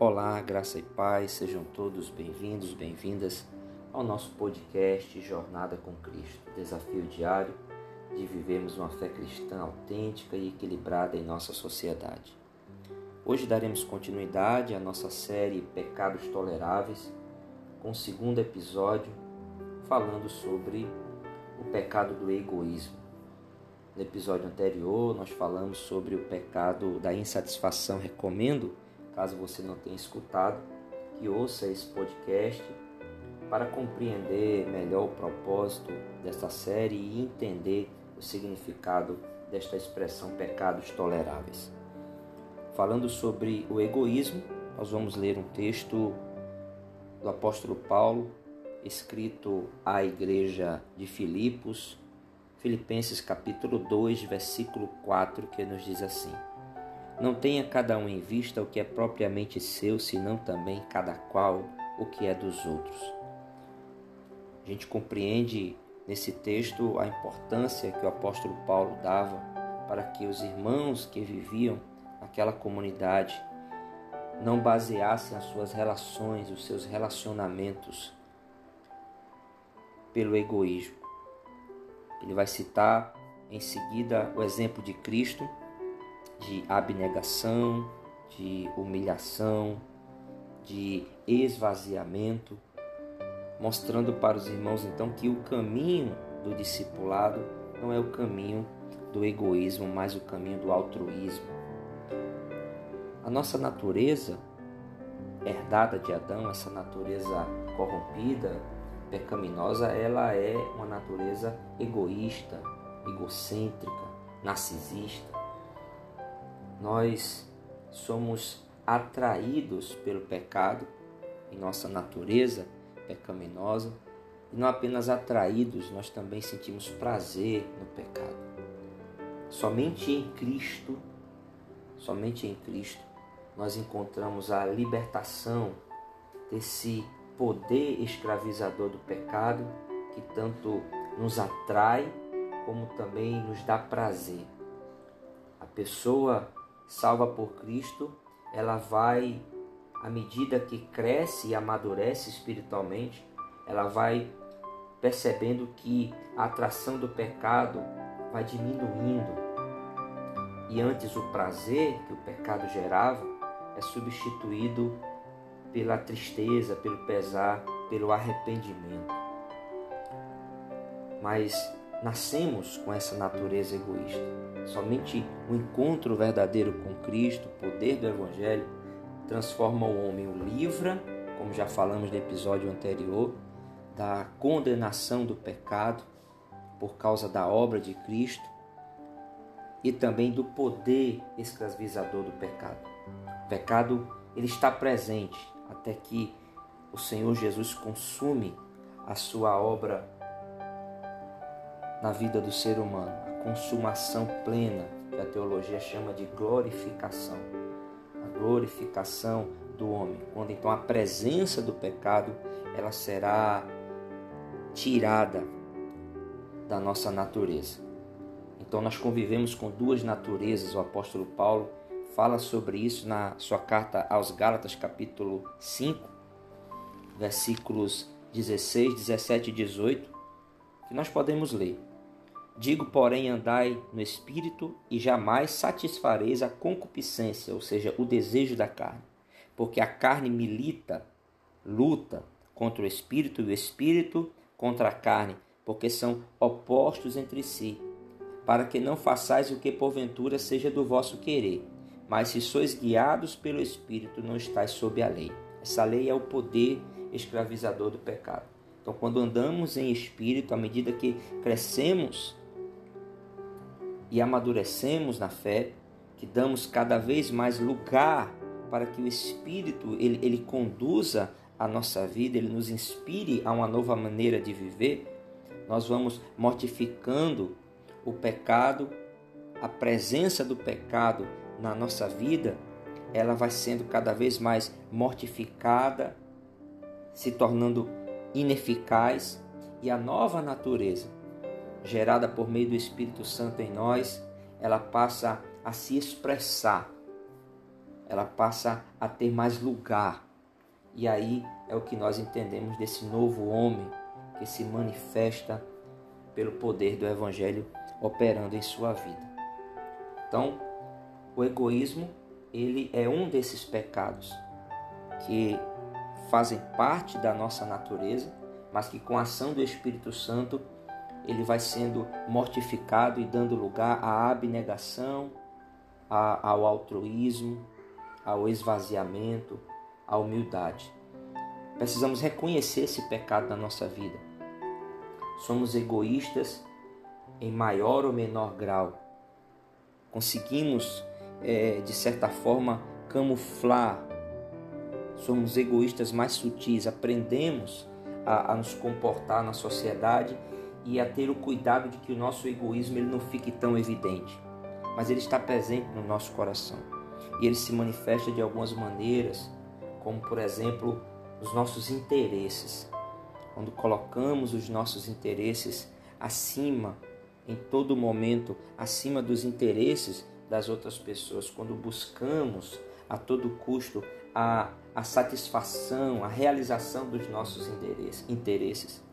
Olá, graça e paz, sejam todos bem-vindos, bem-vindas ao nosso podcast Jornada com Cristo, desafio diário de vivermos uma fé cristã autêntica e equilibrada em nossa sociedade. Hoje daremos continuidade à nossa série Pecados Toleráveis, com o segundo episódio falando sobre o pecado do egoísmo. No episódio anterior, nós falamos sobre o pecado da insatisfação. Recomendo Caso você não tenha escutado, que ouça esse podcast para compreender melhor o propósito desta série e entender o significado desta expressão pecados toleráveis. Falando sobre o egoísmo, nós vamos ler um texto do apóstolo Paulo, escrito à igreja de Filipos, Filipenses capítulo 2, versículo 4, que nos diz assim: não tenha cada um em vista o que é propriamente seu, senão também cada qual o que é dos outros. A gente compreende nesse texto a importância que o apóstolo Paulo dava para que os irmãos que viviam naquela comunidade não baseassem as suas relações, os seus relacionamentos pelo egoísmo. Ele vai citar em seguida o exemplo de Cristo de abnegação, de humilhação, de esvaziamento, mostrando para os irmãos então que o caminho do discipulado não é o caminho do egoísmo, mas o caminho do altruísmo. A nossa natureza herdada de Adão, essa natureza corrompida, pecaminosa, ela é uma natureza egoísta, egocêntrica, narcisista. Nós somos atraídos pelo pecado em nossa natureza pecaminosa e não apenas atraídos, nós também sentimos prazer no pecado. Somente em Cristo, somente em Cristo, nós encontramos a libertação desse poder escravizador do pecado que tanto nos atrai como também nos dá prazer. A pessoa salva por Cristo, ela vai, à medida que cresce e amadurece espiritualmente, ela vai percebendo que a atração do pecado vai diminuindo. E antes o prazer que o pecado gerava é substituído pela tristeza, pelo pesar, pelo arrependimento. Mas nascemos com essa natureza egoísta. Somente o encontro verdadeiro com Cristo, o poder do Evangelho, transforma o homem, o livra, como já falamos no episódio anterior, da condenação do pecado por causa da obra de Cristo e também do poder escravizador do pecado. O pecado ele está presente até que o Senhor Jesus consume a sua obra na vida do ser humano, a consumação plena, que a teologia chama de glorificação. A glorificação do homem, quando então a presença do pecado ela será tirada da nossa natureza. Então nós convivemos com duas naturezas. O apóstolo Paulo fala sobre isso na sua carta aos Gálatas, capítulo 5, versículos 16, 17 e 18, que nós podemos ler. Digo, porém, andai no espírito e jamais satisfareis a concupiscência, ou seja, o desejo da carne. Porque a carne milita, luta contra o espírito e o espírito contra a carne, porque são opostos entre si, para que não façais o que porventura seja do vosso querer. Mas se sois guiados pelo espírito, não estáis sob a lei. Essa lei é o poder escravizador do pecado. Então, quando andamos em espírito, à medida que crescemos e amadurecemos na fé, que damos cada vez mais lugar para que o Espírito ele, ele conduza a nossa vida, ele nos inspire a uma nova maneira de viver, nós vamos mortificando o pecado, a presença do pecado na nossa vida, ela vai sendo cada vez mais mortificada, se tornando ineficaz e a nova natureza gerada por meio do Espírito Santo em nós, ela passa a se expressar ela passa a ter mais lugar. E aí é o que nós entendemos desse novo homem que se manifesta pelo poder do Evangelho operando em sua vida. Então, o egoísmo ele é um desses pecados que fazem parte da nossa natureza, mas que com a ação do Espírito Santo ele vai sendo mortificado e dando lugar à abnegação, ao altruísmo, ao esvaziamento, à humildade. Precisamos reconhecer esse pecado na nossa vida. Somos egoístas em maior ou menor grau. Conseguimos, é, de certa forma, camuflar. Somos egoístas mais sutis. Aprendemos a, a nos comportar na sociedade e a ter o cuidado de que o nosso egoísmo ele não fique tão evidente, mas ele está presente no nosso coração e ele se manifesta de algumas maneiras, como por exemplo os nossos interesses. Quando colocamos os nossos interesses acima, em todo momento, acima dos interesses das outras pessoas, quando buscamos a todo custo a, a satisfação, a realização dos nossos interesses.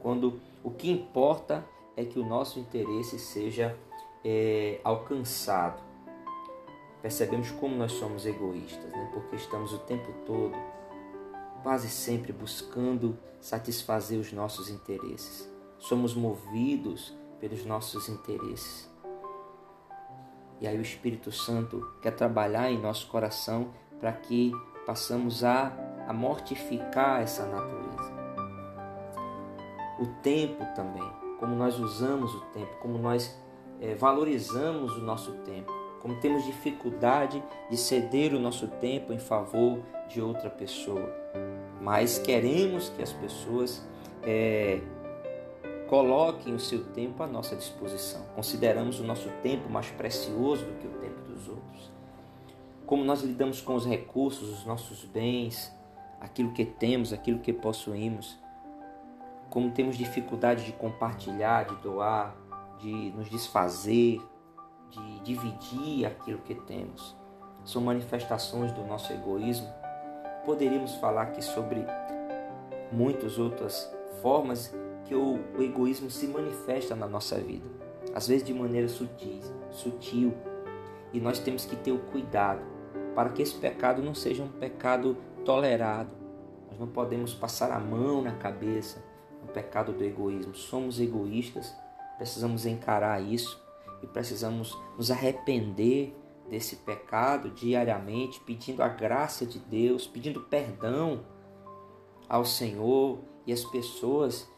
Quando o que importa é que o nosso interesse seja é, alcançado. Percebemos como nós somos egoístas, né? porque estamos o tempo todo, quase sempre, buscando satisfazer os nossos interesses. Somos movidos pelos nossos interesses. E aí o Espírito Santo quer trabalhar em nosso coração para que passamos a, a mortificar essa natureza o tempo também, como nós usamos o tempo, como nós é, valorizamos o nosso tempo, como temos dificuldade de ceder o nosso tempo em favor de outra pessoa. Mas queremos que as pessoas é, coloquem o seu tempo à nossa disposição. Consideramos o nosso tempo mais precioso do que o tempo dos outros. Como nós lidamos com os recursos, os nossos bens, aquilo que temos, aquilo que possuímos como temos dificuldade de compartilhar, de doar, de nos desfazer, de dividir aquilo que temos. São manifestações do nosso egoísmo. Poderíamos falar aqui sobre muitas outras formas que o, o egoísmo se manifesta na nossa vida, às vezes de maneira sutil, sutil. E nós temos que ter o cuidado para que esse pecado não seja um pecado tolerado. Nós não podemos passar a mão na cabeça, pecado do egoísmo. Somos egoístas, precisamos encarar isso e precisamos nos arrepender desse pecado diariamente, pedindo a graça de Deus, pedindo perdão ao Senhor e às pessoas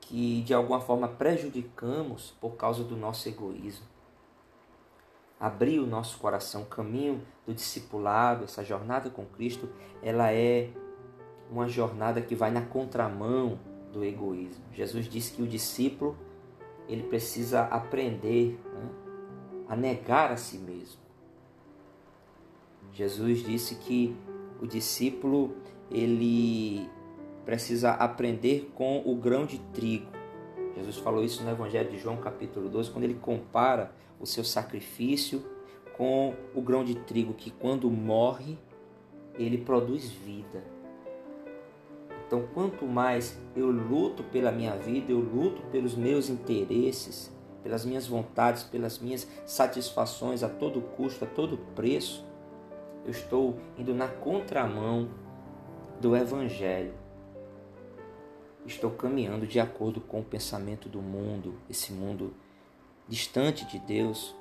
que de alguma forma prejudicamos por causa do nosso egoísmo. Abrir o nosso coração, o caminho do discipulado, essa jornada com Cristo, ela é uma jornada que vai na contramão do egoísmo. Jesus disse que o discípulo ele precisa aprender né, a negar a si mesmo. Jesus disse que o discípulo ele precisa aprender com o grão de trigo. Jesus falou isso no Evangelho de João, capítulo 12, quando ele compara o seu sacrifício com o grão de trigo que quando morre, ele produz vida. Então, quanto mais eu luto pela minha vida, eu luto pelos meus interesses, pelas minhas vontades, pelas minhas satisfações a todo custo, a todo preço, eu estou indo na contramão do Evangelho. Estou caminhando de acordo com o pensamento do mundo, esse mundo distante de Deus,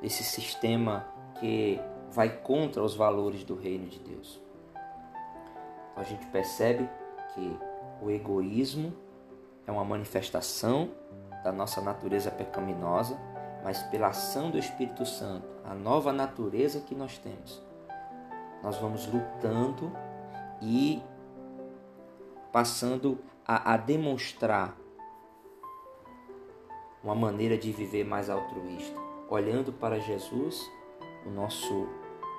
esse sistema que vai contra os valores do reino de Deus a gente percebe que o egoísmo é uma manifestação da nossa natureza pecaminosa, mas pela ação do Espírito Santo, a nova natureza que nós temos, nós vamos lutando e passando a, a demonstrar uma maneira de viver mais altruísta, olhando para Jesus, o nosso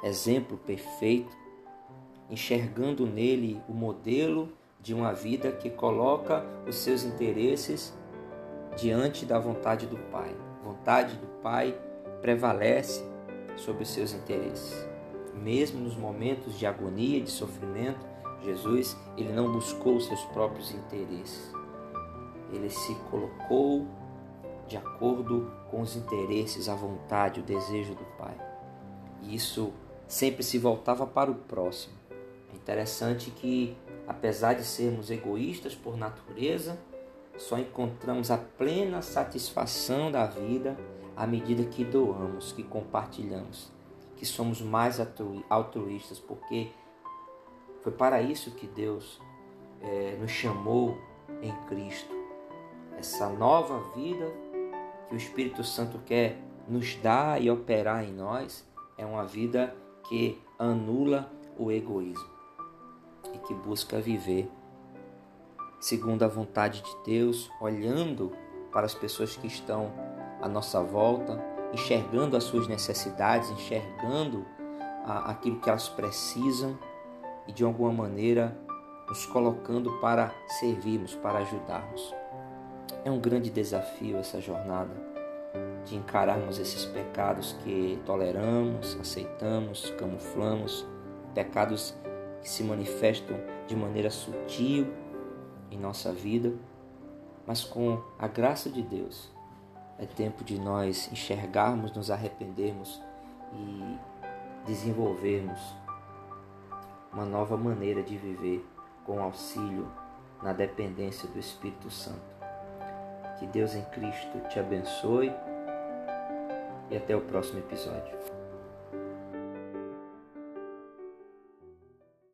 exemplo perfeito, enxergando nele o modelo de uma vida que coloca os seus interesses diante da vontade do Pai. A vontade do Pai prevalece sobre os seus interesses. mesmo nos momentos de agonia, de sofrimento, Jesus, ele não buscou os seus próprios interesses. Ele se colocou de acordo com os interesses, a vontade, o desejo do Pai. E isso sempre se voltava para o próximo. Interessante que, apesar de sermos egoístas por natureza, só encontramos a plena satisfação da vida à medida que doamos, que compartilhamos, que somos mais altruístas, porque foi para isso que Deus é, nos chamou em Cristo. Essa nova vida que o Espírito Santo quer nos dar e operar em nós é uma vida que anula o egoísmo que busca viver segundo a vontade de Deus, olhando para as pessoas que estão à nossa volta, enxergando as suas necessidades, enxergando aquilo que elas precisam e de alguma maneira nos colocando para servirmos, para ajudarmos. É um grande desafio essa jornada de encararmos esses pecados que toleramos, aceitamos, camuflamos, pecados que se manifestam de maneira sutil em nossa vida, mas com a graça de Deus é tempo de nós enxergarmos, nos arrependermos e desenvolvermos uma nova maneira de viver com auxílio na dependência do Espírito Santo. Que Deus em Cristo te abençoe e até o próximo episódio.